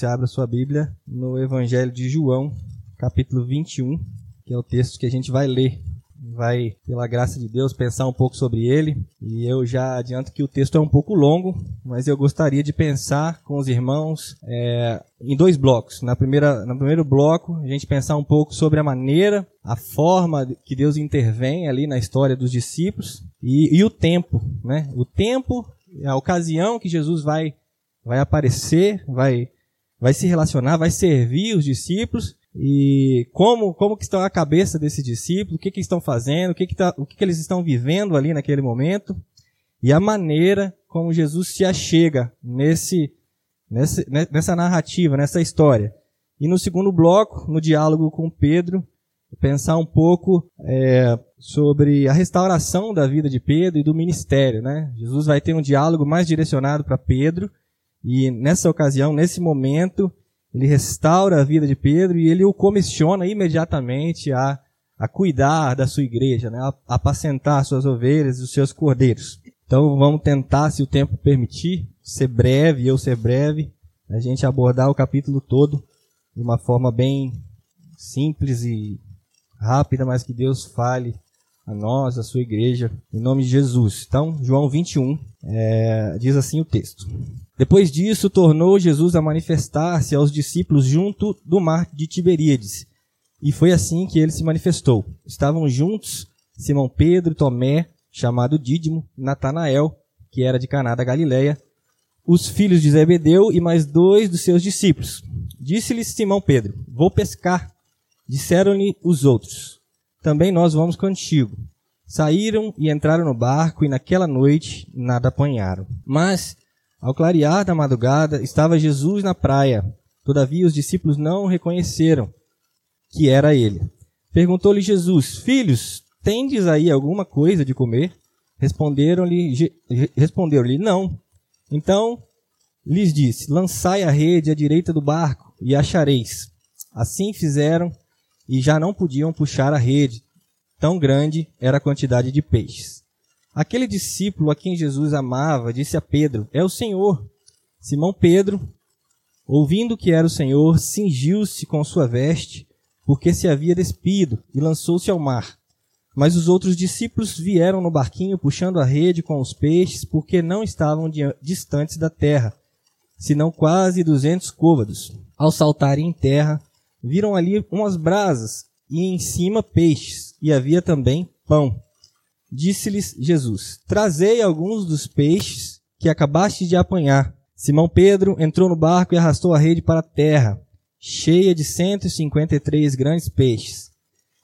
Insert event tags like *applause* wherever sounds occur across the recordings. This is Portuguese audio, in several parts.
você abra sua Bíblia no Evangelho de João, capítulo 21, que é o texto que a gente vai ler. Vai, pela graça de Deus, pensar um pouco sobre ele. E eu já adianto que o texto é um pouco longo, mas eu gostaria de pensar com os irmãos é, em dois blocos. Na primeira, no primeiro bloco, a gente pensar um pouco sobre a maneira, a forma que Deus intervém ali na história dos discípulos e, e o tempo, né? O tempo, a ocasião que Jesus vai vai aparecer, vai, vai se relacionar, vai servir os discípulos e como como que está a cabeça desses discípulos, o que que estão fazendo, o que que, tá, o que que eles estão vivendo ali naquele momento e a maneira como Jesus se achega nesse, nesse nessa narrativa, nessa história. E no segundo bloco, no diálogo com Pedro, pensar um pouco é, sobre a restauração da vida de Pedro e do ministério. Né? Jesus vai ter um diálogo mais direcionado para Pedro e nessa ocasião, nesse momento, ele restaura a vida de Pedro e ele o comissiona imediatamente a, a cuidar da sua igreja, né? a apacentar suas ovelhas e os seus cordeiros. Então vamos tentar, se o tempo permitir, ser breve, eu ser breve, a gente abordar o capítulo todo de uma forma bem simples e rápida, mas que Deus fale a nós, a sua igreja, em nome de Jesus. Então, João 21, é, diz assim o texto. Depois disso, tornou Jesus a manifestar-se aos discípulos junto do mar de Tiberíades. E foi assim que ele se manifestou. Estavam juntos Simão Pedro, Tomé, chamado Dídimo, Natanael, que era de Caná da Galileia, os filhos de Zebedeu e mais dois dos seus discípulos. Disse-lhes Simão Pedro: Vou pescar. Disseram-lhe os outros: Também nós vamos contigo. Saíram e entraram no barco, e naquela noite nada apanharam. Mas ao clarear da madrugada, estava Jesus na praia. Todavia os discípulos não reconheceram que era ele. Perguntou-lhe Jesus: Filhos, tendes aí alguma coisa de comer? Responderam-lhe, responderam-lhe: Não. Então lhes disse: Lançai a rede à direita do barco e achareis. Assim fizeram e já não podiam puxar a rede, tão grande era a quantidade de peixes. Aquele discípulo a quem Jesus amava disse a Pedro: É o Senhor. Simão Pedro, ouvindo que era o Senhor, cingiu-se com sua veste, porque se havia despido, e lançou-se ao mar. Mas os outros discípulos vieram no barquinho puxando a rede com os peixes, porque não estavam distantes da terra, senão quase duzentos côvados. Ao saltarem em terra, viram ali umas brasas, e em cima peixes, e havia também pão. Disse-lhes Jesus: Trazei alguns dos peixes que acabaste de apanhar. Simão Pedro entrou no barco e arrastou a rede para a terra, cheia de cento e cinquenta e três grandes peixes.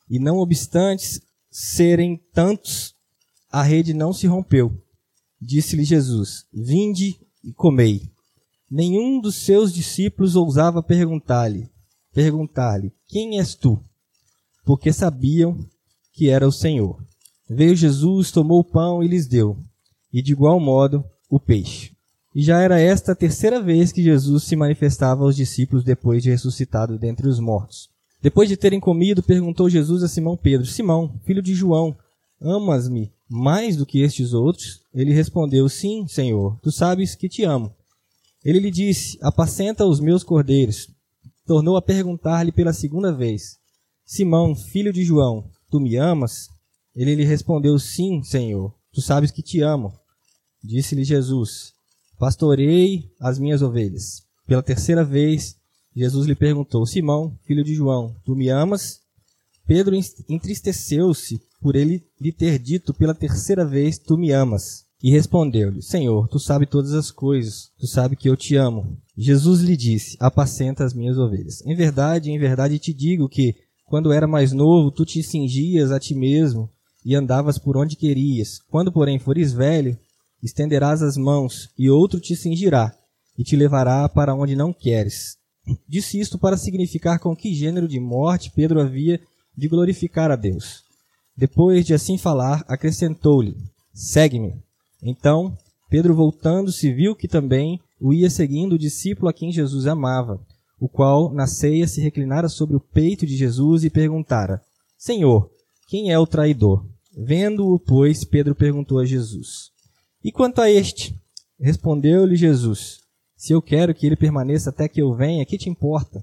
E não obstante serem tantos, a rede não se rompeu. Disse-lhe Jesus: Vinde e comei. Nenhum dos seus discípulos ousava perguntar-lhe, perguntar-lhe: Quem és tu? Porque sabiam que era o Senhor. Veio Jesus, tomou o pão e lhes deu, e de igual modo o peixe. E já era esta a terceira vez que Jesus se manifestava aos discípulos depois de ressuscitado dentre os mortos. Depois de terem comido, perguntou Jesus a Simão Pedro: Simão, filho de João, amas-me mais do que estes outros? Ele respondeu: Sim, Senhor, tu sabes que te amo. Ele lhe disse: Apacenta os meus cordeiros. Tornou a perguntar-lhe pela segunda vez: Simão, filho de João, tu me amas? Ele lhe respondeu: Sim, Senhor, tu sabes que te amo. Disse-lhe Jesus: Pastorei as minhas ovelhas. Pela terceira vez, Jesus lhe perguntou: Simão, filho de João, tu me amas? Pedro entristeceu-se por ele lhe ter dito pela terceira vez: Tu me amas. E respondeu-lhe: Senhor, tu sabes todas as coisas, tu sabes que eu te amo. Jesus lhe disse: Apacenta as minhas ovelhas. Em verdade, em verdade te digo que, quando era mais novo, tu te cingias a ti mesmo e andavas por onde querias. Quando, porém, fores velho, estenderás as mãos, e outro te cingirá, e te levará para onde não queres. Disse isto para significar com que gênero de morte Pedro havia de glorificar a Deus. Depois de assim falar, acrescentou-lhe: Segue-me. Então, Pedro, voltando-se, viu que também o ia seguindo o discípulo a quem Jesus amava, o qual, na ceia, se reclinara sobre o peito de Jesus e perguntara: Senhor, quem é o traidor? Vendo-o, pois, Pedro perguntou a Jesus: E quanto a este? Respondeu-lhe Jesus: Se eu quero que ele permaneça até que eu venha, que te importa?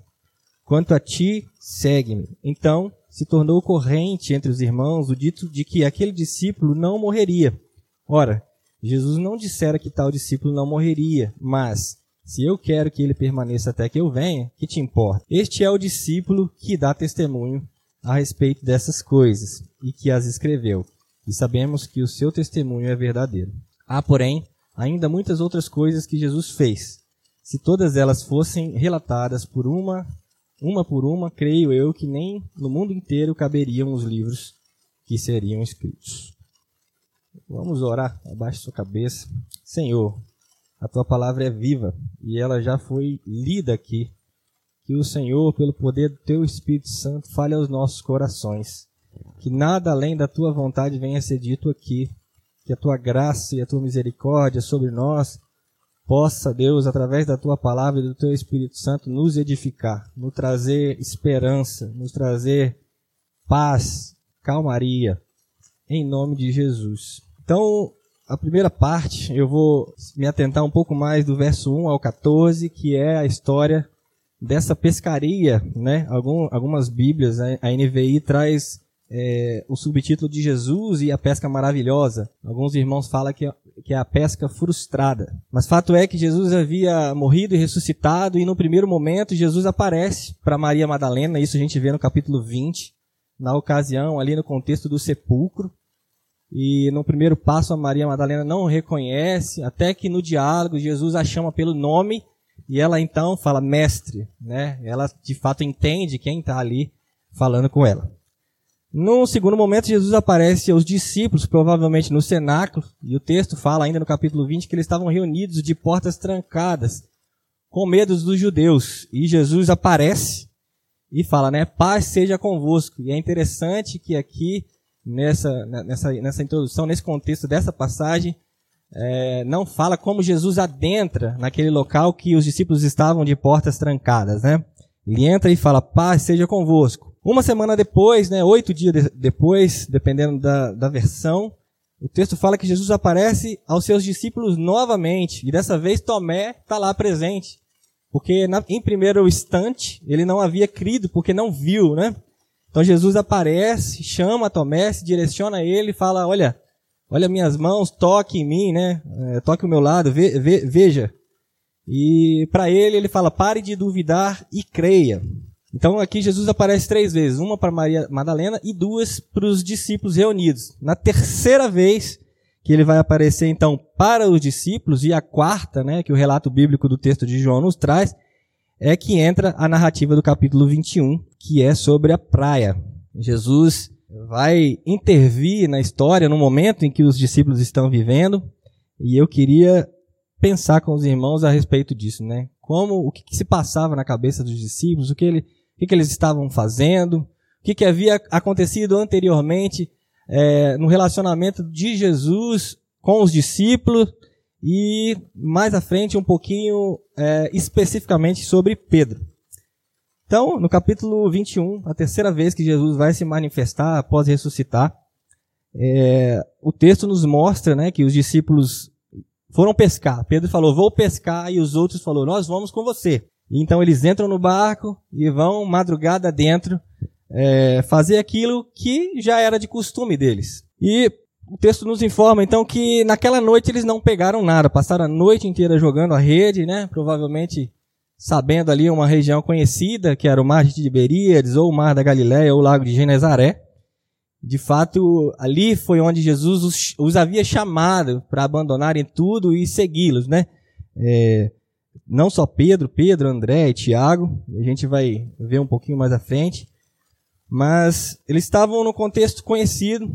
Quanto a ti, segue-me. Então se tornou corrente entre os irmãos o dito de que aquele discípulo não morreria. Ora, Jesus não dissera que tal discípulo não morreria, mas se eu quero que ele permaneça até que eu venha, que te importa? Este é o discípulo que dá testemunho a respeito dessas coisas e que as escreveu. E sabemos que o seu testemunho é verdadeiro. Há, porém, ainda muitas outras coisas que Jesus fez. Se todas elas fossem relatadas por uma, uma por uma, creio eu que nem no mundo inteiro caberiam os livros que seriam escritos. Vamos orar, abaixe sua cabeça. Senhor, a tua palavra é viva e ela já foi lida aqui. Que o Senhor, pelo poder do teu Espírito Santo, fale aos nossos corações. Que nada além da tua vontade venha a ser dito aqui. Que a tua graça e a tua misericórdia sobre nós possa, Deus, através da tua palavra e do teu Espírito Santo, nos edificar, nos trazer esperança, nos trazer paz, calmaria em nome de Jesus. Então, a primeira parte, eu vou me atentar um pouco mais do verso 1 ao 14, que é a história dessa pescaria, né? Algum, algumas bíblias, a NVI traz é, o subtítulo de Jesus e a pesca maravilhosa. Alguns irmãos falam que, que é a pesca frustrada. Mas fato é que Jesus havia morrido e ressuscitado, e no primeiro momento Jesus aparece para Maria Madalena, isso a gente vê no capítulo 20, na ocasião, ali no contexto do sepulcro. E no primeiro passo a Maria Madalena não o reconhece, até que no diálogo Jesus a chama pelo nome e ela então fala mestre, né? Ela de fato entende quem está ali falando com ela. No segundo momento, Jesus aparece aos discípulos, provavelmente no cenáculo, e o texto fala ainda no capítulo 20 que eles estavam reunidos de portas trancadas, com medo dos judeus. E Jesus aparece e fala, né? Paz seja convosco. E é interessante que aqui nessa, nessa, nessa introdução, nesse contexto dessa passagem, é, não fala como Jesus adentra naquele local que os discípulos estavam de portas trancadas, né? Ele entra e fala, paz seja convosco. Uma semana depois, né, oito dias de, depois, dependendo da, da versão, o texto fala que Jesus aparece aos seus discípulos novamente, e dessa vez Tomé está lá presente. Porque na, em primeiro instante ele não havia crido, porque não viu, né? Então Jesus aparece, chama Tomé, se direciona a ele e fala: Olha, olha minhas mãos, toque em mim, né? É, toque o meu lado, ve, ve, veja. E para ele, ele fala: Pare de duvidar e creia. Então aqui Jesus aparece três vezes: uma para Maria Madalena e duas para os discípulos reunidos. Na terceira vez que ele vai aparecer então para os discípulos, e a quarta, né, que o relato bíblico do texto de João nos traz, é que entra a narrativa do capítulo 21, que é sobre a praia. Jesus vai intervir na história no momento em que os discípulos estão vivendo, e eu queria pensar com os irmãos a respeito disso, né? Como o que, que se passava na cabeça dos discípulos, o que, ele, o que, que eles estavam fazendo, o que, que havia acontecido anteriormente é, no relacionamento de Jesus com os discípulos e mais à frente um pouquinho é, especificamente sobre Pedro. Então, no capítulo 21, a terceira vez que Jesus vai se manifestar após ressuscitar, é, o texto nos mostra né, que os discípulos foram pescar. Pedro falou, vou pescar, e os outros falaram, nós vamos com você. Então eles entram no barco e vão madrugada dentro é, fazer aquilo que já era de costume deles. E o texto nos informa então que naquela noite eles não pegaram nada, passaram a noite inteira jogando a rede, né? Provavelmente sabendo ali uma região conhecida, que era o Mar de Tiberíades, ou o Mar da Galiléia, ou o Lago de Genezaré. De fato, ali foi onde Jesus os, os havia chamado para abandonarem tudo e segui-los, né? É, não só Pedro, Pedro, André e Tiago, a gente vai ver um pouquinho mais à frente, mas eles estavam no contexto conhecido,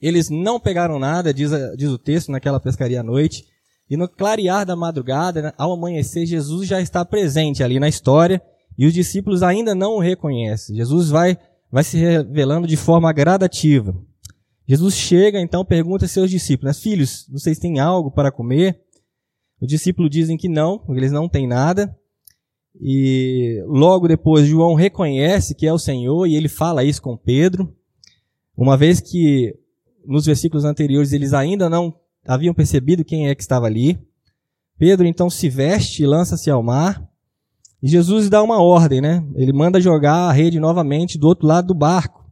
eles não pegaram nada, diz, diz o texto, naquela pescaria à noite. E no clarear da madrugada, né, ao amanhecer, Jesus já está presente ali na história e os discípulos ainda não o reconhecem. Jesus vai, vai se revelando de forma gradativa. Jesus chega, então, pergunta a seus discípulos: Filhos, vocês têm algo para comer? Os discípulos dizem que não, eles não têm nada. E logo depois, João reconhece que é o Senhor e ele fala isso com Pedro. Uma vez que nos versículos anteriores eles ainda não haviam percebido quem é que estava ali. Pedro então se veste e lança-se ao mar. E Jesus dá uma ordem, né? Ele manda jogar a rede novamente do outro lado do barco.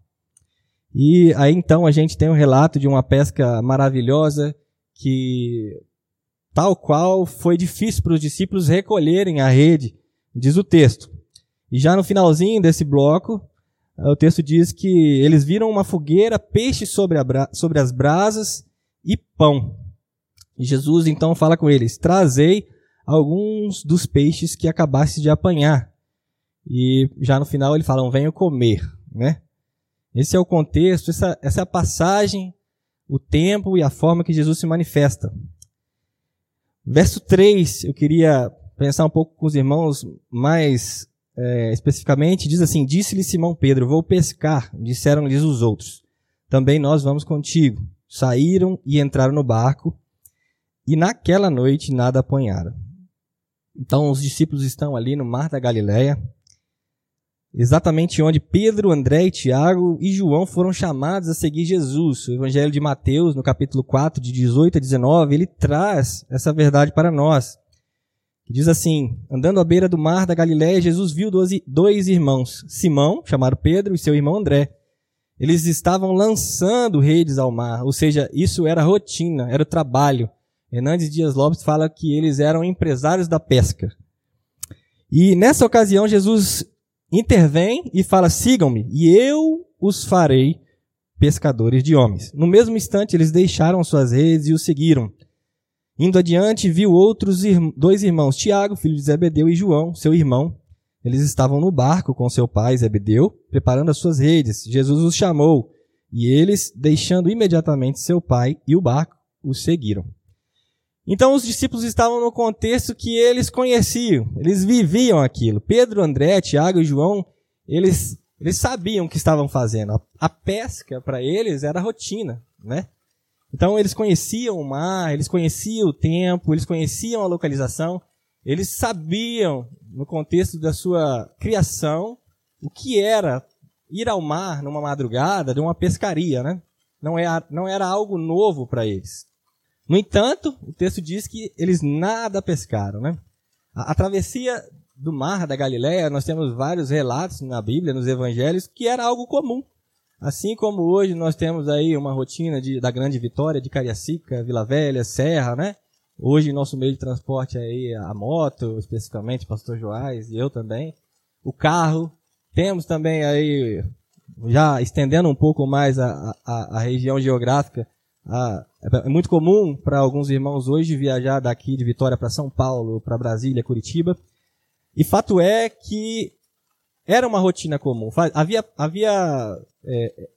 E aí então a gente tem um relato de uma pesca maravilhosa que tal qual foi difícil para os discípulos recolherem a rede, diz o texto. E já no finalzinho desse bloco, o texto diz que eles viram uma fogueira, peixe sobre, sobre as brasas e pão. E Jesus então fala com eles: Trazei alguns dos peixes que acabaste de apanhar. E já no final ele fala: Venham comer. Né? Esse é o contexto, essa, essa é a passagem, o tempo e a forma que Jesus se manifesta. Verso 3, eu queria pensar um pouco com os irmãos mais é, especificamente, diz assim: Disse-lhe Simão Pedro: Vou pescar. Disseram-lhes os outros: Também nós vamos contigo. Saíram e entraram no barco, e naquela noite nada apanharam. Então os discípulos estão ali no mar da Galileia, exatamente onde Pedro, André, Tiago e João foram chamados a seguir Jesus. O Evangelho de Mateus, no capítulo 4, de 18 a 19, ele traz essa verdade para nós. Diz assim: Andando à beira do mar da Galiléia, Jesus viu dois irmãos, Simão, chamado Pedro, e seu irmão André. Eles estavam lançando redes ao mar, ou seja, isso era rotina, era trabalho. Hernandes Dias Lopes fala que eles eram empresários da pesca. E nessa ocasião, Jesus intervém e fala: Sigam-me, e eu os farei pescadores de homens. No mesmo instante, eles deixaram suas redes e o seguiram. Indo adiante, viu outros dois irmãos, Tiago, filho de Zebedeu, e João, seu irmão. Eles estavam no barco com seu pai, Zebedeu, preparando as suas redes. Jesus os chamou, e eles, deixando imediatamente seu pai e o barco, os seguiram. Então os discípulos estavam no contexto que eles conheciam, eles viviam aquilo. Pedro, André, Tiago e João, eles, eles sabiam o que estavam fazendo. A, a pesca para eles era rotina, né? Então eles conheciam o mar, eles conheciam o tempo, eles conheciam a localização, eles sabiam, no contexto da sua criação, o que era ir ao mar numa madrugada de uma pescaria, né? Não era, não era algo novo para eles. No entanto, o texto diz que eles nada pescaram, né? A, a travessia do mar da Galiléia, nós temos vários relatos na Bíblia, nos evangelhos, que era algo comum. Assim como hoje nós temos aí uma rotina de, da Grande Vitória, de Cariacica, Vila Velha, Serra, né? Hoje nosso meio de transporte é aí a moto, especificamente Pastor Joás e eu também. O carro. Temos também aí, já estendendo um pouco mais a, a, a região geográfica, a, é muito comum para alguns irmãos hoje viajar daqui de Vitória para São Paulo, para Brasília, Curitiba. E fato é que era uma rotina comum. Havia, havia é,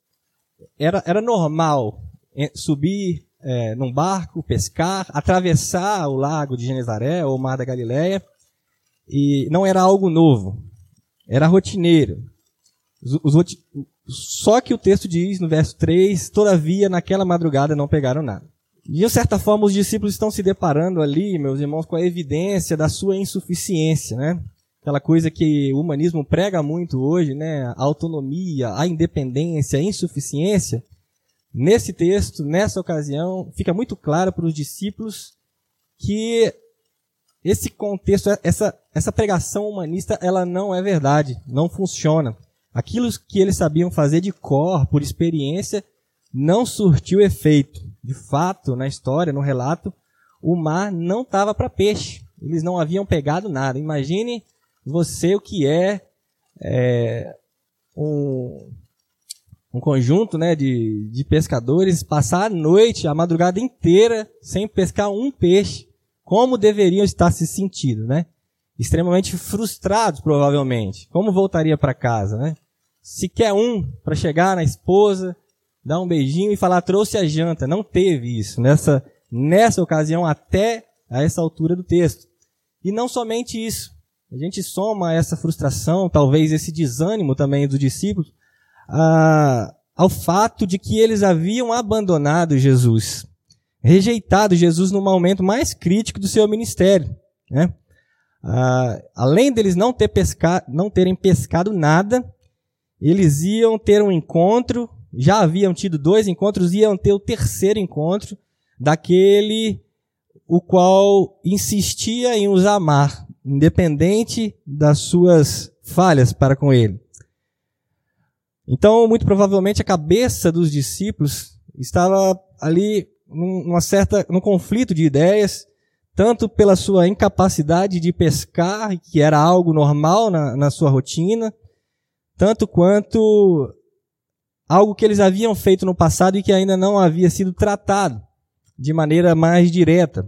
era, era normal é, subir é, num barco, pescar, atravessar o lago de Genezaré ou o mar da Galileia, e não era algo novo, era rotineiro. Os, os, só que o texto diz no verso 3: Todavia, naquela madrugada não pegaram nada. De certa forma, os discípulos estão se deparando ali, meus irmãos, com a evidência da sua insuficiência, né? aquela coisa que o humanismo prega muito hoje, né? A autonomia, a independência, a insuficiência. Nesse texto, nessa ocasião, fica muito claro para os discípulos que esse contexto, essa, essa pregação humanista, ela não é verdade, não funciona. Aquilo que eles sabiam fazer de cor, por experiência, não surtiu efeito. De fato, na história, no relato, o mar não estava para peixe. Eles não haviam pegado nada. Imagine você o que é, é um, um conjunto né, de, de pescadores passar a noite, a madrugada inteira, sem pescar um peixe, como deveriam estar se sentindo, né? Extremamente frustrados, provavelmente. Como voltaria para casa, né? Se quer um para chegar na esposa, dar um beijinho e falar trouxe a janta. Não teve isso nessa, nessa ocasião até a essa altura do texto. E não somente isso. A gente soma essa frustração, talvez esse desânimo também dos discípulos, a, ao fato de que eles haviam abandonado Jesus, rejeitado Jesus no momento mais crítico do seu ministério. Né? além deles não, ter pesca, não terem pescado nada, eles iam ter um encontro, já haviam tido dois encontros, iam ter o terceiro encontro daquele o qual insistia em os amar, independente das suas falhas para com ele. Então, muito provavelmente, a cabeça dos discípulos estava ali numa certa, num conflito de ideias, tanto pela sua incapacidade de pescar, que era algo normal na, na sua rotina, tanto quanto algo que eles haviam feito no passado e que ainda não havia sido tratado de maneira mais direta.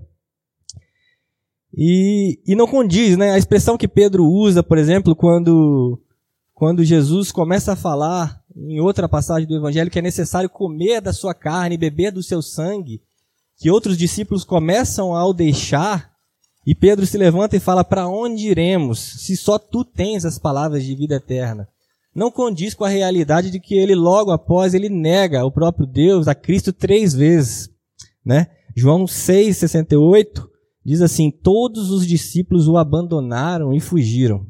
E, e não condiz, né? A expressão que Pedro usa, por exemplo, quando quando Jesus começa a falar em outra passagem do Evangelho que é necessário comer da sua carne e beber do seu sangue, que outros discípulos começam a o deixar, e Pedro se levanta e fala: Para onde iremos, se só tu tens as palavras de vida eterna? Não condiz com a realidade de que ele, logo após, ele nega o próprio Deus, a Cristo, três vezes. Né? João 6,68 diz assim: Todos os discípulos o abandonaram e fugiram.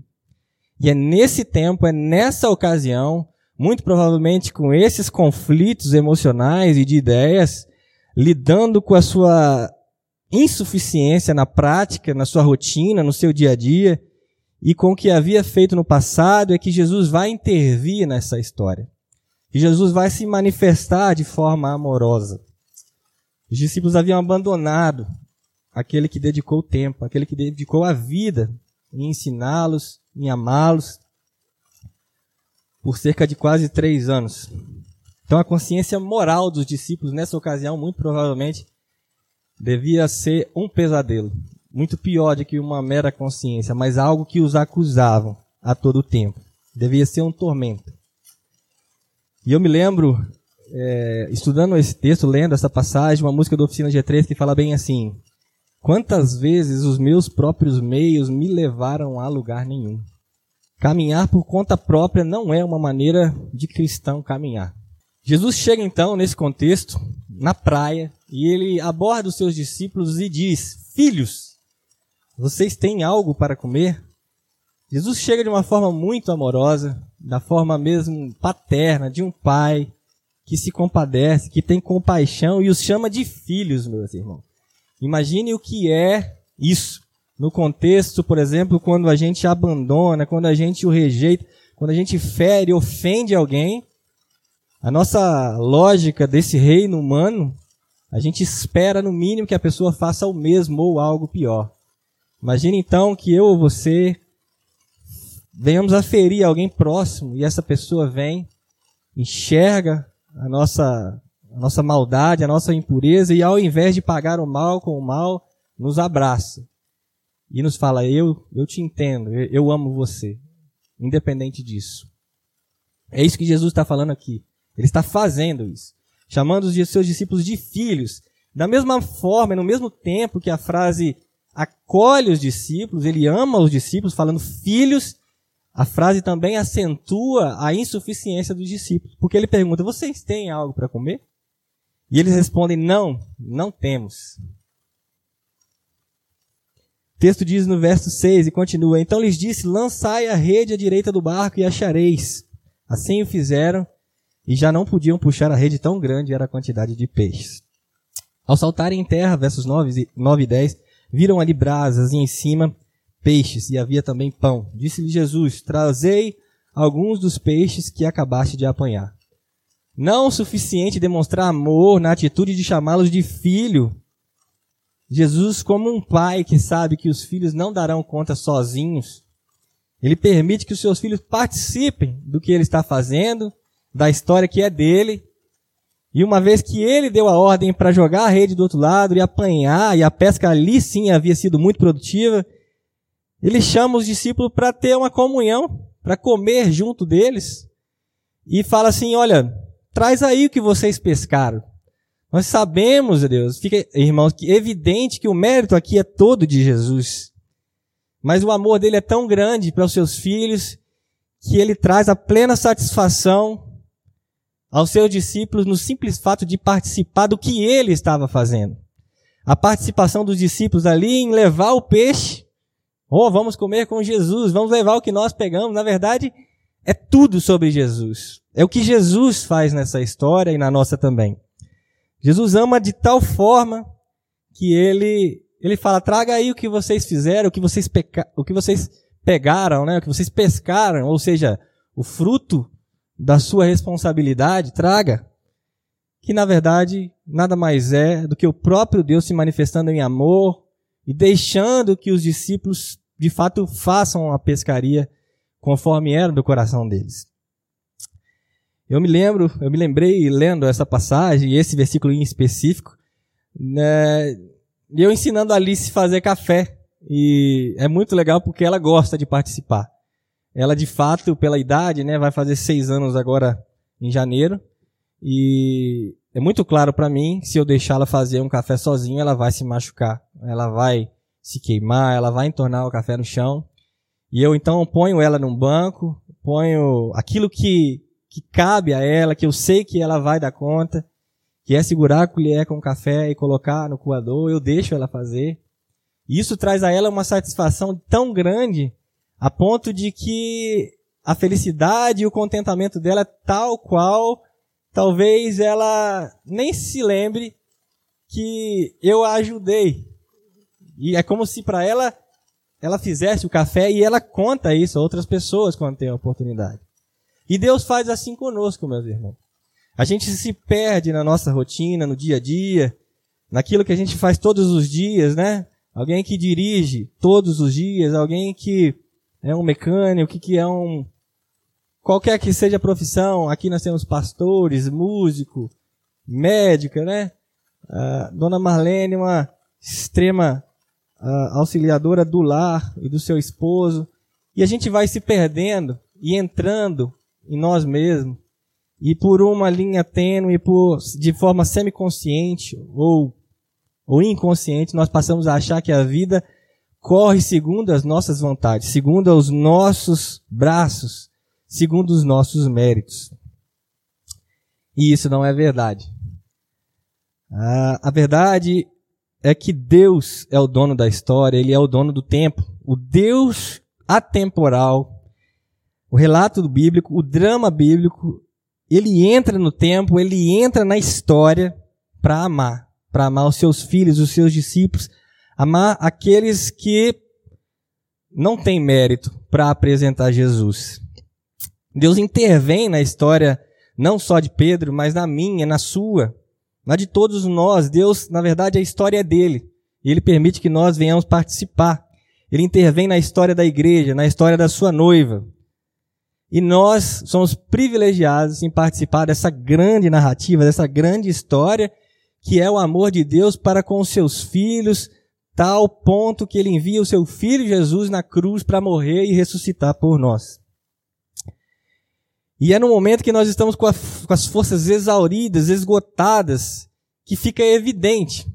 E é nesse tempo, é nessa ocasião, muito provavelmente com esses conflitos emocionais e de ideias, lidando com a sua insuficiência na prática, na sua rotina, no seu dia a dia, e com o que havia feito no passado, é que Jesus vai intervir nessa história. E Jesus vai se manifestar de forma amorosa. Os discípulos haviam abandonado aquele que dedicou o tempo, aquele que dedicou a vida em ensiná-los, em amá-los, por cerca de quase três anos. Então a consciência moral dos discípulos nessa ocasião, muito provavelmente, devia ser um pesadelo. Muito pior do que uma mera consciência, mas algo que os acusavam a todo tempo. Devia ser um tormento. E eu me lembro, é, estudando esse texto, lendo essa passagem, uma música da Oficina G3 que fala bem assim: Quantas vezes os meus próprios meios me levaram a lugar nenhum? Caminhar por conta própria não é uma maneira de cristão caminhar. Jesus chega então nesse contexto, na praia, e ele aborda os seus discípulos e diz: Filhos, vocês têm algo para comer? Jesus chega de uma forma muito amorosa, da forma mesmo paterna, de um pai que se compadece, que tem compaixão e os chama de filhos, meus irmãos. Imagine o que é isso no contexto, por exemplo, quando a gente abandona, quando a gente o rejeita, quando a gente fere, ofende alguém. A nossa lógica desse reino humano, a gente espera no mínimo que a pessoa faça o mesmo ou algo pior. Imagine então que eu ou você venhamos a ferir alguém próximo e essa pessoa vem, enxerga a nossa a nossa maldade, a nossa impureza, e ao invés de pagar o mal com o mal, nos abraça. E nos fala: Eu, eu te entendo, eu, eu amo você, independente disso. É isso que Jesus está falando aqui. Ele está fazendo isso, chamando os seus discípulos de filhos. Da mesma forma, no mesmo tempo que a frase acolhe os discípulos, ele ama os discípulos, falando filhos, a frase também acentua a insuficiência dos discípulos. Porque ele pergunta: Vocês têm algo para comer? E eles respondem: Não, não temos. O texto diz no verso 6 e continua: Então lhes disse: Lançai a rede à direita do barco e achareis. Assim o fizeram e já não podiam puxar a rede tão grande era a quantidade de peixes. Ao saltarem em terra, versos 9 e 10, viram ali brasas e em cima peixes e havia também pão. Disse-lhe Jesus: Trazei alguns dos peixes que acabaste de apanhar. Não o suficiente demonstrar amor na atitude de chamá-los de filho. Jesus, como um pai que sabe que os filhos não darão conta sozinhos, ele permite que os seus filhos participem do que ele está fazendo, da história que é dele. E uma vez que ele deu a ordem para jogar a rede do outro lado e apanhar, e a pesca ali sim havia sido muito produtiva, ele chama os discípulos para ter uma comunhão, para comer junto deles, e fala assim: olha, Traz aí o que vocês pescaram. Nós sabemos, Deus, fica, irmãos, que é evidente que o mérito aqui é todo de Jesus. Mas o amor dele é tão grande para os seus filhos que ele traz a plena satisfação aos seus discípulos no simples fato de participar do que ele estava fazendo. A participação dos discípulos ali em levar o peixe. Oh, vamos comer com Jesus, vamos levar o que nós pegamos. Na verdade, é tudo sobre Jesus. É o que Jesus faz nessa história e na nossa também. Jesus ama de tal forma que ele ele fala: traga aí o que vocês fizeram, o que vocês, peca... o que vocês pegaram, né? o que vocês pescaram, ou seja, o fruto da sua responsabilidade, traga. Que na verdade nada mais é do que o próprio Deus se manifestando em amor e deixando que os discípulos de fato façam a pescaria conforme era do coração deles. Eu me lembro, eu me lembrei lendo essa passagem, esse versículo em específico, né, eu ensinando a Alice a fazer café. E é muito legal porque ela gosta de participar. Ela, de fato, pela idade, né, vai fazer seis anos agora em janeiro. E é muito claro para mim, se eu deixá-la fazer um café sozinha, ela vai se machucar. Ela vai se queimar, ela vai entornar o café no chão. E eu então ponho ela num banco, ponho aquilo que, que cabe a ela, que eu sei que ela vai dar conta, que é segurar a colher com café e colocar no coador, eu deixo ela fazer. E isso traz a ela uma satisfação tão grande a ponto de que a felicidade e o contentamento dela é tal qual talvez ela nem se lembre que eu a ajudei. E é como se para ela ela fizesse o café e ela conta isso a outras pessoas quando tem a oportunidade. E Deus faz assim conosco, meus irmãos. A gente se perde na nossa rotina, no dia a dia, naquilo que a gente faz todos os dias, né? Alguém que dirige todos os dias, alguém que é um mecânico, que, que é um. Qualquer que seja a profissão, aqui nós temos pastores, músico, médica, né? Uh, Dona Marlene, uma extrema uh, auxiliadora do lar e do seu esposo. E a gente vai se perdendo e entrando em nós mesmos. E por uma linha tênue, por, de forma semiconsciente ou ou inconsciente, nós passamos a achar que a vida corre segundo as nossas vontades, segundo os nossos braços, segundo os nossos méritos. E isso não é verdade. a verdade é que Deus é o dono da história, Ele é o dono do tempo. O Deus atemporal, o relato bíblico, o drama bíblico, ele entra no tempo, ele entra na história para amar para amar os seus filhos, os seus discípulos, amar aqueles que não têm mérito para apresentar Jesus. Deus intervém na história não só de Pedro, mas na minha, na sua, na de todos nós. Deus, na verdade, a história é dele. E ele permite que nós venhamos participar. Ele intervém na história da igreja, na história da sua noiva. E nós somos privilegiados em participar dessa grande narrativa, dessa grande história que é o amor de Deus para com os seus filhos, tal ponto que ele envia o seu filho Jesus na cruz para morrer e ressuscitar por nós. E é no momento que nós estamos com, a, com as forças exauridas, esgotadas, que fica evidente.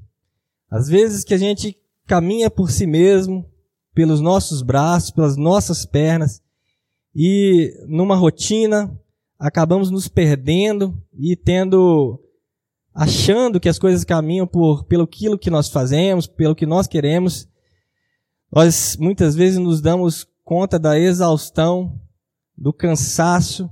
Às vezes que a gente caminha por si mesmo, pelos nossos braços, pelas nossas pernas, e numa rotina acabamos nos perdendo e tendo achando que as coisas caminham por pelo aquilo que nós fazemos, pelo que nós queremos, nós muitas vezes nos damos conta da exaustão, do cansaço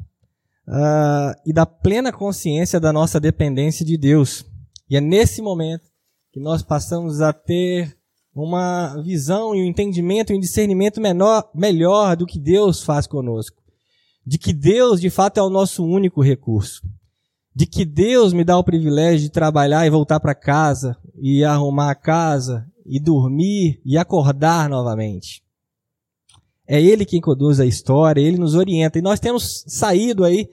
uh, e da plena consciência da nossa dependência de Deus. E é nesse momento que nós passamos a ter uma visão e um entendimento e um discernimento menor, melhor do que Deus faz conosco. De que Deus, de fato, é o nosso único recurso de que Deus me dá o privilégio de trabalhar e voltar para casa e arrumar a casa e dormir e acordar novamente. É Ele quem conduz a história, Ele nos orienta. E nós temos saído aí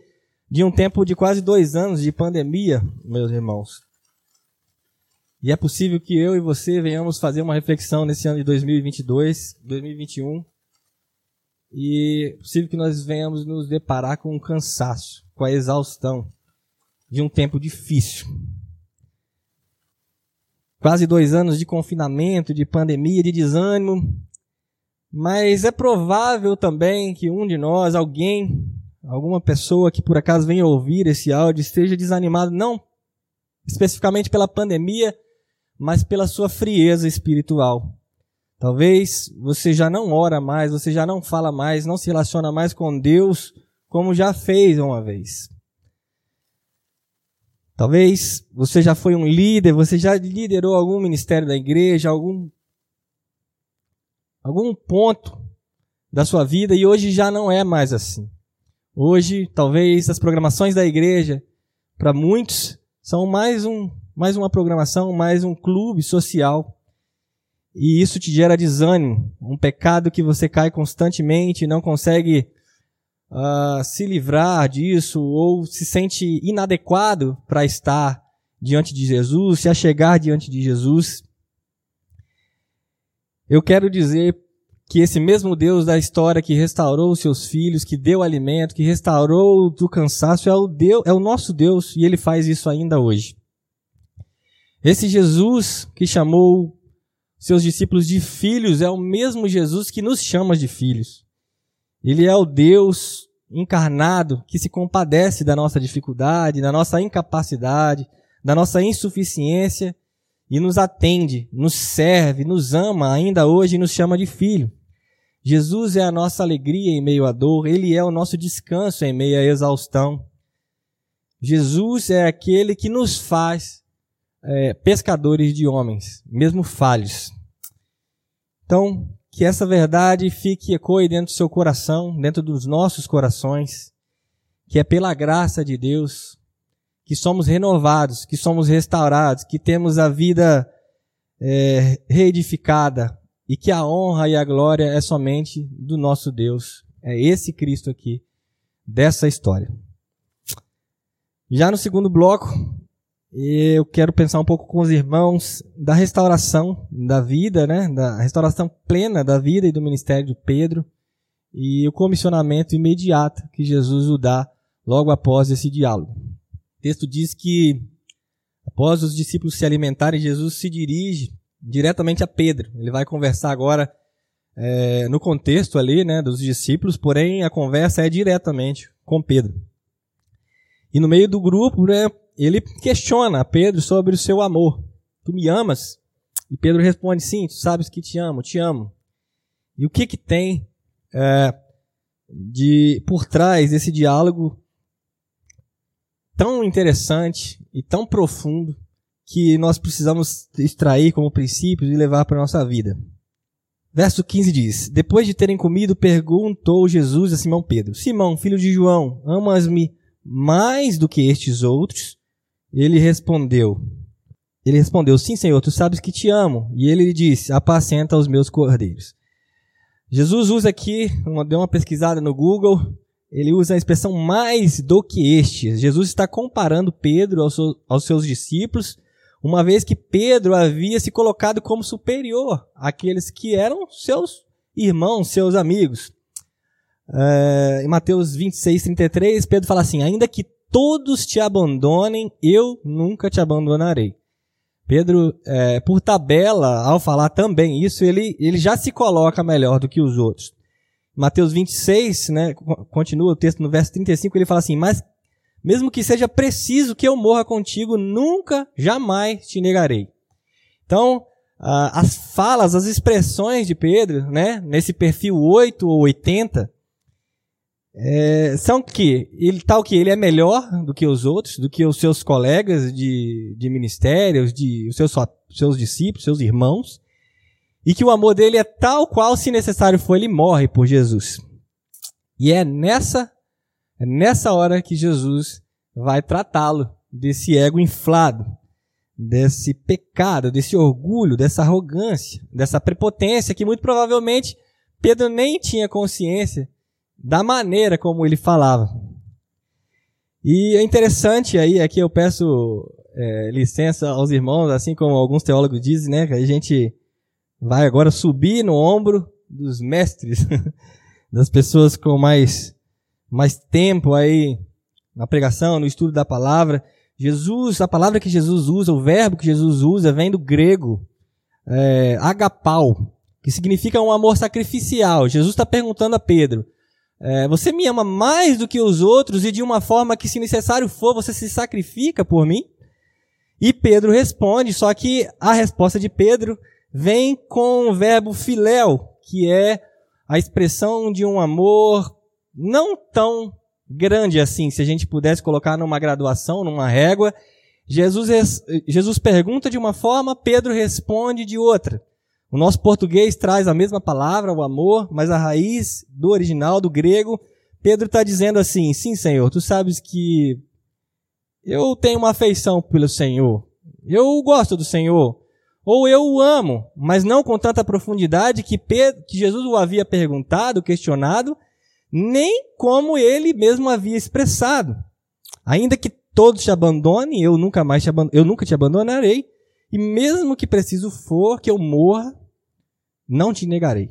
de um tempo de quase dois anos de pandemia, meus irmãos. E é possível que eu e você venhamos fazer uma reflexão nesse ano de 2022, 2021. E é possível que nós venhamos nos deparar com um cansaço, com a exaustão de um tempo difícil. Quase dois anos de confinamento, de pandemia, de desânimo. Mas é provável também que um de nós, alguém, alguma pessoa que por acaso venha ouvir esse áudio, esteja desanimado, não especificamente pela pandemia, mas pela sua frieza espiritual. Talvez você já não ora mais, você já não fala mais, não se relaciona mais com Deus como já fez uma vez. Talvez você já foi um líder, você já liderou algum ministério da igreja, algum algum ponto da sua vida e hoje já não é mais assim. Hoje, talvez as programações da igreja para muitos são mais um mais uma programação, mais um clube social. E isso te gera desânimo, um pecado que você cai constantemente, não consegue uh, se livrar disso ou se sente inadequado para estar diante de Jesus, se achegar diante de Jesus. Eu quero dizer que esse mesmo Deus da história que restaurou os seus filhos, que deu alimento, que restaurou do cansaço, é o Deus, é o nosso Deus e ele faz isso ainda hoje. Esse Jesus que chamou seus discípulos de filhos é o mesmo Jesus que nos chama de filhos. Ele é o Deus encarnado que se compadece da nossa dificuldade, da nossa incapacidade, da nossa insuficiência e nos atende, nos serve, nos ama ainda hoje e nos chama de filho. Jesus é a nossa alegria em meio à dor, ele é o nosso descanso em meio à exaustão. Jesus é aquele que nos faz é, pescadores de homens, mesmo falhos. Então, que essa verdade fique ecoe dentro do seu coração, dentro dos nossos corações, que é pela graça de Deus que somos renovados, que somos restaurados, que temos a vida é, reedificada e que a honra e a glória é somente do nosso Deus. É esse Cristo aqui, dessa história. Já no segundo bloco, eu quero pensar um pouco com os irmãos da restauração da vida, né? Da restauração plena da vida e do ministério de Pedro e o comissionamento imediato que Jesus o dá logo após esse diálogo texto diz que, após os discípulos se alimentarem, Jesus se dirige diretamente a Pedro. Ele vai conversar agora é, no contexto ali né, dos discípulos, porém a conversa é diretamente com Pedro. E no meio do grupo, né, ele questiona a Pedro sobre o seu amor. Tu me amas? E Pedro responde: Sim, tu sabes que te amo, te amo. E o que que tem é, de por trás desse diálogo tão interessante e tão profundo que nós precisamos extrair como princípios e levar para a nossa vida. Verso 15 diz: Depois de terem comido, perguntou Jesus a Simão Pedro: Simão, filho de João, amas-me mais do que estes outros? Ele respondeu: Ele respondeu: Sim, Senhor, tu sabes que te amo. E ele lhe disse: Apacenta os meus cordeiros. Jesus usa aqui, deu uma pesquisada no Google, ele usa a expressão mais do que estes. Jesus está comparando Pedro aos, aos seus discípulos, uma vez que Pedro havia se colocado como superior àqueles que eram seus irmãos, seus amigos. É, em Mateus 26, 33, Pedro fala assim: Ainda que todos te abandonem, eu nunca te abandonarei. Pedro, é, por tabela, ao falar também isso, ele, ele já se coloca melhor do que os outros. Mateus 26, né, continua o texto no verso 35, ele fala assim: Mas mesmo que seja preciso que eu morra contigo, nunca, jamais te negarei. Então, as falas, as expressões de Pedro, né, nesse perfil 8 ou 80, é, são que ele tal que ele é melhor do que os outros, do que os seus colegas de, de ministérios, de os seus, seus discípulos, seus irmãos e que o amor dele é tal qual, se necessário for, ele morre por Jesus. E é nessa, é nessa hora que Jesus vai tratá-lo desse ego inflado, desse pecado, desse orgulho, dessa arrogância, dessa prepotência que muito provavelmente Pedro nem tinha consciência da maneira como ele falava. E é interessante aí, aqui eu peço é, licença aos irmãos, assim como alguns teólogos dizem, né, que a gente vai agora subir no ombro dos mestres, *laughs* das pessoas com mais, mais tempo aí na pregação, no estudo da palavra. Jesus, a palavra que Jesus usa, o verbo que Jesus usa, vem do grego é, agapau, que significa um amor sacrificial. Jesus está perguntando a Pedro: é, Você me ama mais do que os outros e de uma forma que, se necessário for, você se sacrifica por mim? E Pedro responde, só que a resposta de Pedro vem com o verbo filéu, que é a expressão de um amor não tão grande assim, se a gente pudesse colocar numa graduação, numa régua. Jesus, Jesus pergunta de uma forma, Pedro responde de outra. O nosso português traz a mesma palavra, o amor, mas a raiz do original, do grego, Pedro está dizendo assim: sim, Senhor, tu sabes que eu tenho uma afeição pelo Senhor, eu gosto do Senhor, ou eu o amo, mas não com tanta profundidade que, Pedro, que Jesus o havia perguntado, questionado, nem como ele mesmo havia expressado. Ainda que todos te abandonem, eu nunca mais te, eu nunca te abandonarei, e mesmo que preciso for que eu morra, não te negarei.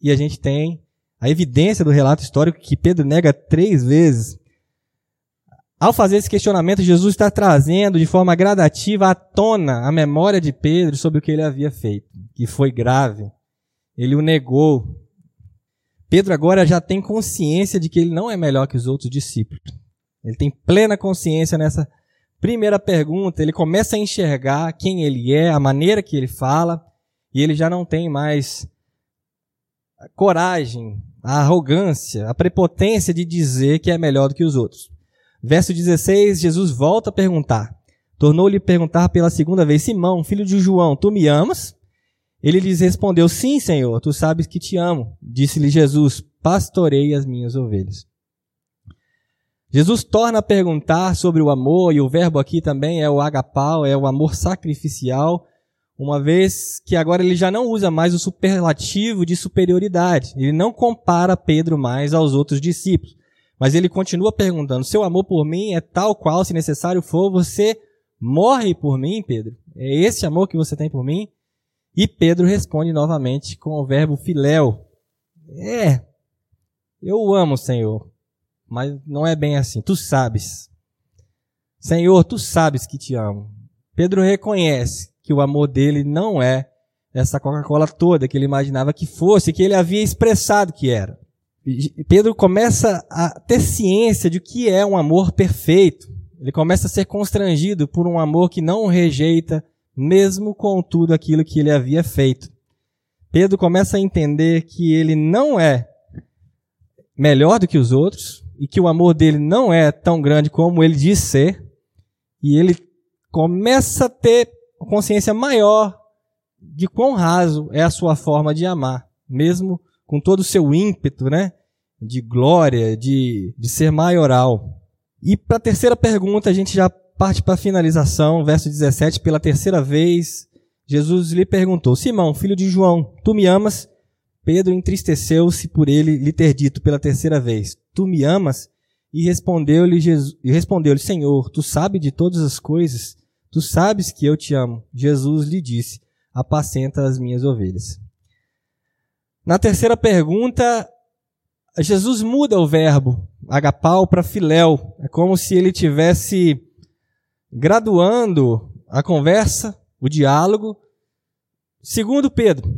E a gente tem a evidência do relato histórico que Pedro nega três vezes. Ao fazer esse questionamento, Jesus está trazendo de forma gradativa à tona a memória de Pedro sobre o que ele havia feito, que foi grave. Ele o negou. Pedro agora já tem consciência de que ele não é melhor que os outros discípulos. Ele tem plena consciência nessa primeira pergunta. Ele começa a enxergar quem ele é, a maneira que ele fala, e ele já não tem mais a coragem, a arrogância, a prepotência de dizer que é melhor do que os outros. Verso 16, Jesus volta a perguntar. Tornou-lhe perguntar pela segunda vez: Simão, filho de João, tu me amas? Ele lhes respondeu: Sim, Senhor, tu sabes que te amo. Disse-lhe Jesus: Pastorei as minhas ovelhas. Jesus torna a perguntar sobre o amor, e o verbo aqui também é o agapau, é o amor sacrificial, uma vez que agora ele já não usa mais o superlativo de superioridade. Ele não compara Pedro mais aos outros discípulos. Mas ele continua perguntando: seu amor por mim é tal qual, se necessário for, você morre por mim, Pedro? É esse amor que você tem por mim? E Pedro responde novamente com o verbo filéu. É, eu amo, Senhor, mas não é bem assim. Tu sabes. Senhor, tu sabes que te amo. Pedro reconhece que o amor dele não é essa Coca-Cola toda que ele imaginava que fosse, que ele havia expressado que era. Pedro começa a ter ciência de que é um amor perfeito. Ele começa a ser constrangido por um amor que não o rejeita, mesmo com tudo aquilo que ele havia feito. Pedro começa a entender que ele não é melhor do que os outros, e que o amor dele não é tão grande como ele diz ser, e ele começa a ter consciência maior de quão raso é a sua forma de amar, mesmo com todo o seu ímpeto, né? De glória, de, de ser maioral. E para a terceira pergunta, a gente já parte para a finalização, verso 17. Pela terceira vez, Jesus lhe perguntou: Simão, filho de João, tu me amas? Pedro entristeceu-se por ele lhe ter dito pela terceira vez: Tu me amas? E respondeu-lhe Jesus, respondeu-lhe: Senhor, tu sabes de todas as coisas, tu sabes que eu te amo. Jesus lhe disse: Apacenta as minhas ovelhas. Na terceira pergunta, Jesus muda o verbo agapau para filéu. É como se ele tivesse graduando a conversa, o diálogo. Segundo Pedro,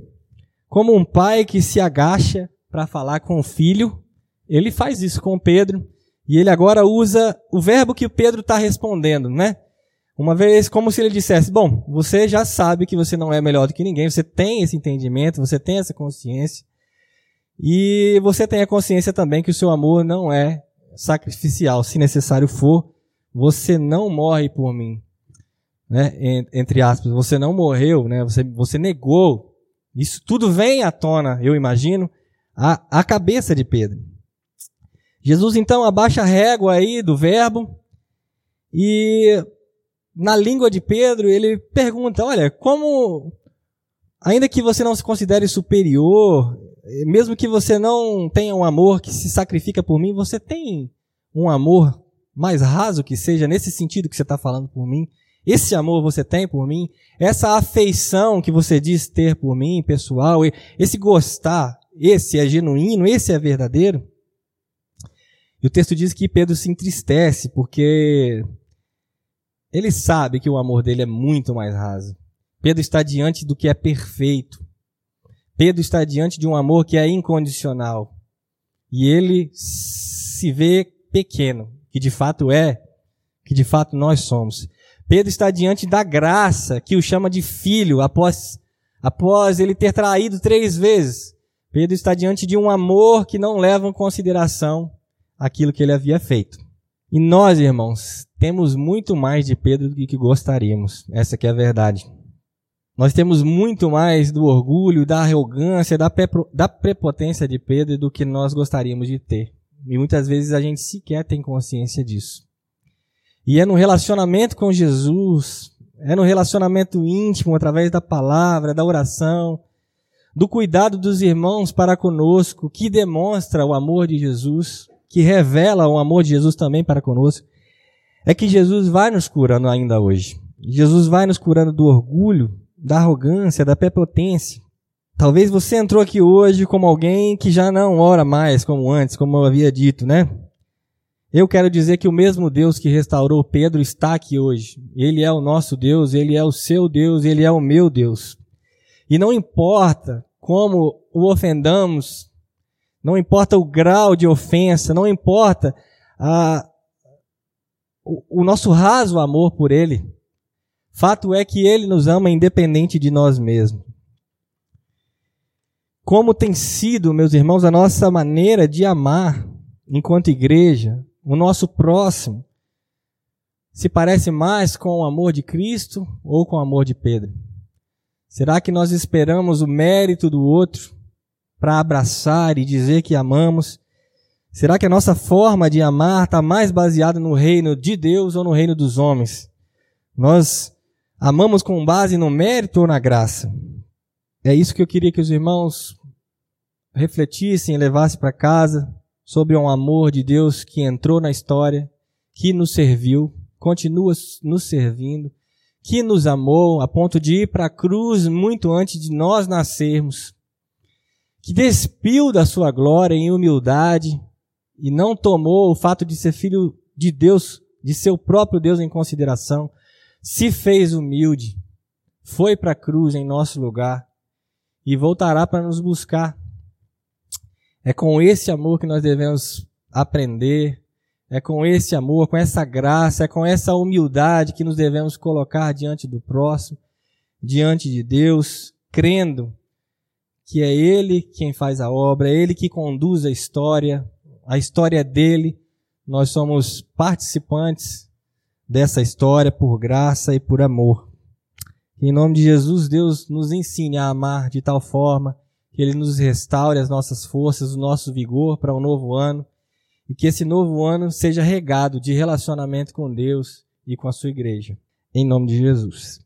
como um pai que se agacha para falar com o filho, ele faz isso com Pedro e ele agora usa o verbo que o Pedro está respondendo, né? Uma vez, como se ele dissesse: Bom, você já sabe que você não é melhor do que ninguém, você tem esse entendimento, você tem essa consciência, e você tem a consciência também que o seu amor não é sacrificial. Se necessário for, você não morre por mim. Né? Entre aspas, você não morreu, né? você, você negou isso tudo vem à tona, eu imagino, a, a cabeça de Pedro. Jesus então abaixa a régua aí do verbo e na língua de Pedro ele pergunta: olha, como, ainda que você não se considere superior, mesmo que você não tenha um amor que se sacrifica por mim, você tem um amor mais raso que seja nesse sentido que você está falando por mim? Esse amor você tem por mim? Essa afeição que você diz ter por mim, pessoal, esse gostar, esse é genuíno, esse é verdadeiro? E o texto diz que Pedro se entristece porque ele sabe que o amor dele é muito mais raso. Pedro está diante do que é perfeito. Pedro está diante de um amor que é incondicional. E ele se vê pequeno, que de fato é, que de fato nós somos. Pedro está diante da graça que o chama de filho após, após ele ter traído três vezes. Pedro está diante de um amor que não leva em consideração aquilo que ele havia feito. E nós, irmãos, temos muito mais de Pedro do que gostaríamos. Essa que é a verdade. Nós temos muito mais do orgulho, da arrogância, da, da prepotência de Pedro do que nós gostaríamos de ter. E muitas vezes a gente sequer tem consciência disso. E é no relacionamento com Jesus, é no relacionamento íntimo, através da palavra, da oração, do cuidado dos irmãos para conosco, que demonstra o amor de Jesus, que revela o amor de Jesus também para conosco, é que Jesus vai nos curando ainda hoje. Jesus vai nos curando do orgulho, da arrogância, da prepotência. Talvez você entrou aqui hoje como alguém que já não ora mais como antes, como eu havia dito, né? Eu quero dizer que o mesmo Deus que restaurou Pedro está aqui hoje. Ele é o nosso Deus, ele é o seu Deus, ele é o meu Deus. E não importa como o ofendamos, não importa o grau de ofensa, não importa a, o, o nosso raso amor por ele, Fato é que ele nos ama independente de nós mesmos. Como tem sido, meus irmãos, a nossa maneira de amar enquanto igreja, o nosso próximo, se parece mais com o amor de Cristo ou com o amor de Pedro? Será que nós esperamos o mérito do outro para abraçar e dizer que amamos? Será que a nossa forma de amar está mais baseada no reino de Deus ou no reino dos homens? Nós Amamos com base no mérito ou na graça? É isso que eu queria que os irmãos refletissem e levassem para casa sobre um amor de Deus que entrou na história, que nos serviu, continua nos servindo, que nos amou a ponto de ir para a cruz muito antes de nós nascermos, que despiu da sua glória em humildade e não tomou o fato de ser filho de Deus, de seu próprio Deus em consideração, se fez humilde, foi para a cruz em nosso lugar e voltará para nos buscar. É com esse amor que nós devemos aprender, é com esse amor, com essa graça, é com essa humildade que nos devemos colocar diante do próximo, diante de Deus, crendo que é Ele quem faz a obra, é Ele que conduz a história, a história é dele, nós somos participantes dessa história por graça e por amor. em nome de Jesus, Deus nos ensine a amar de tal forma que Ele nos restaure as nossas forças, o nosso vigor para um novo ano e que esse novo ano seja regado de relacionamento com Deus e com a sua igreja. Em nome de Jesus.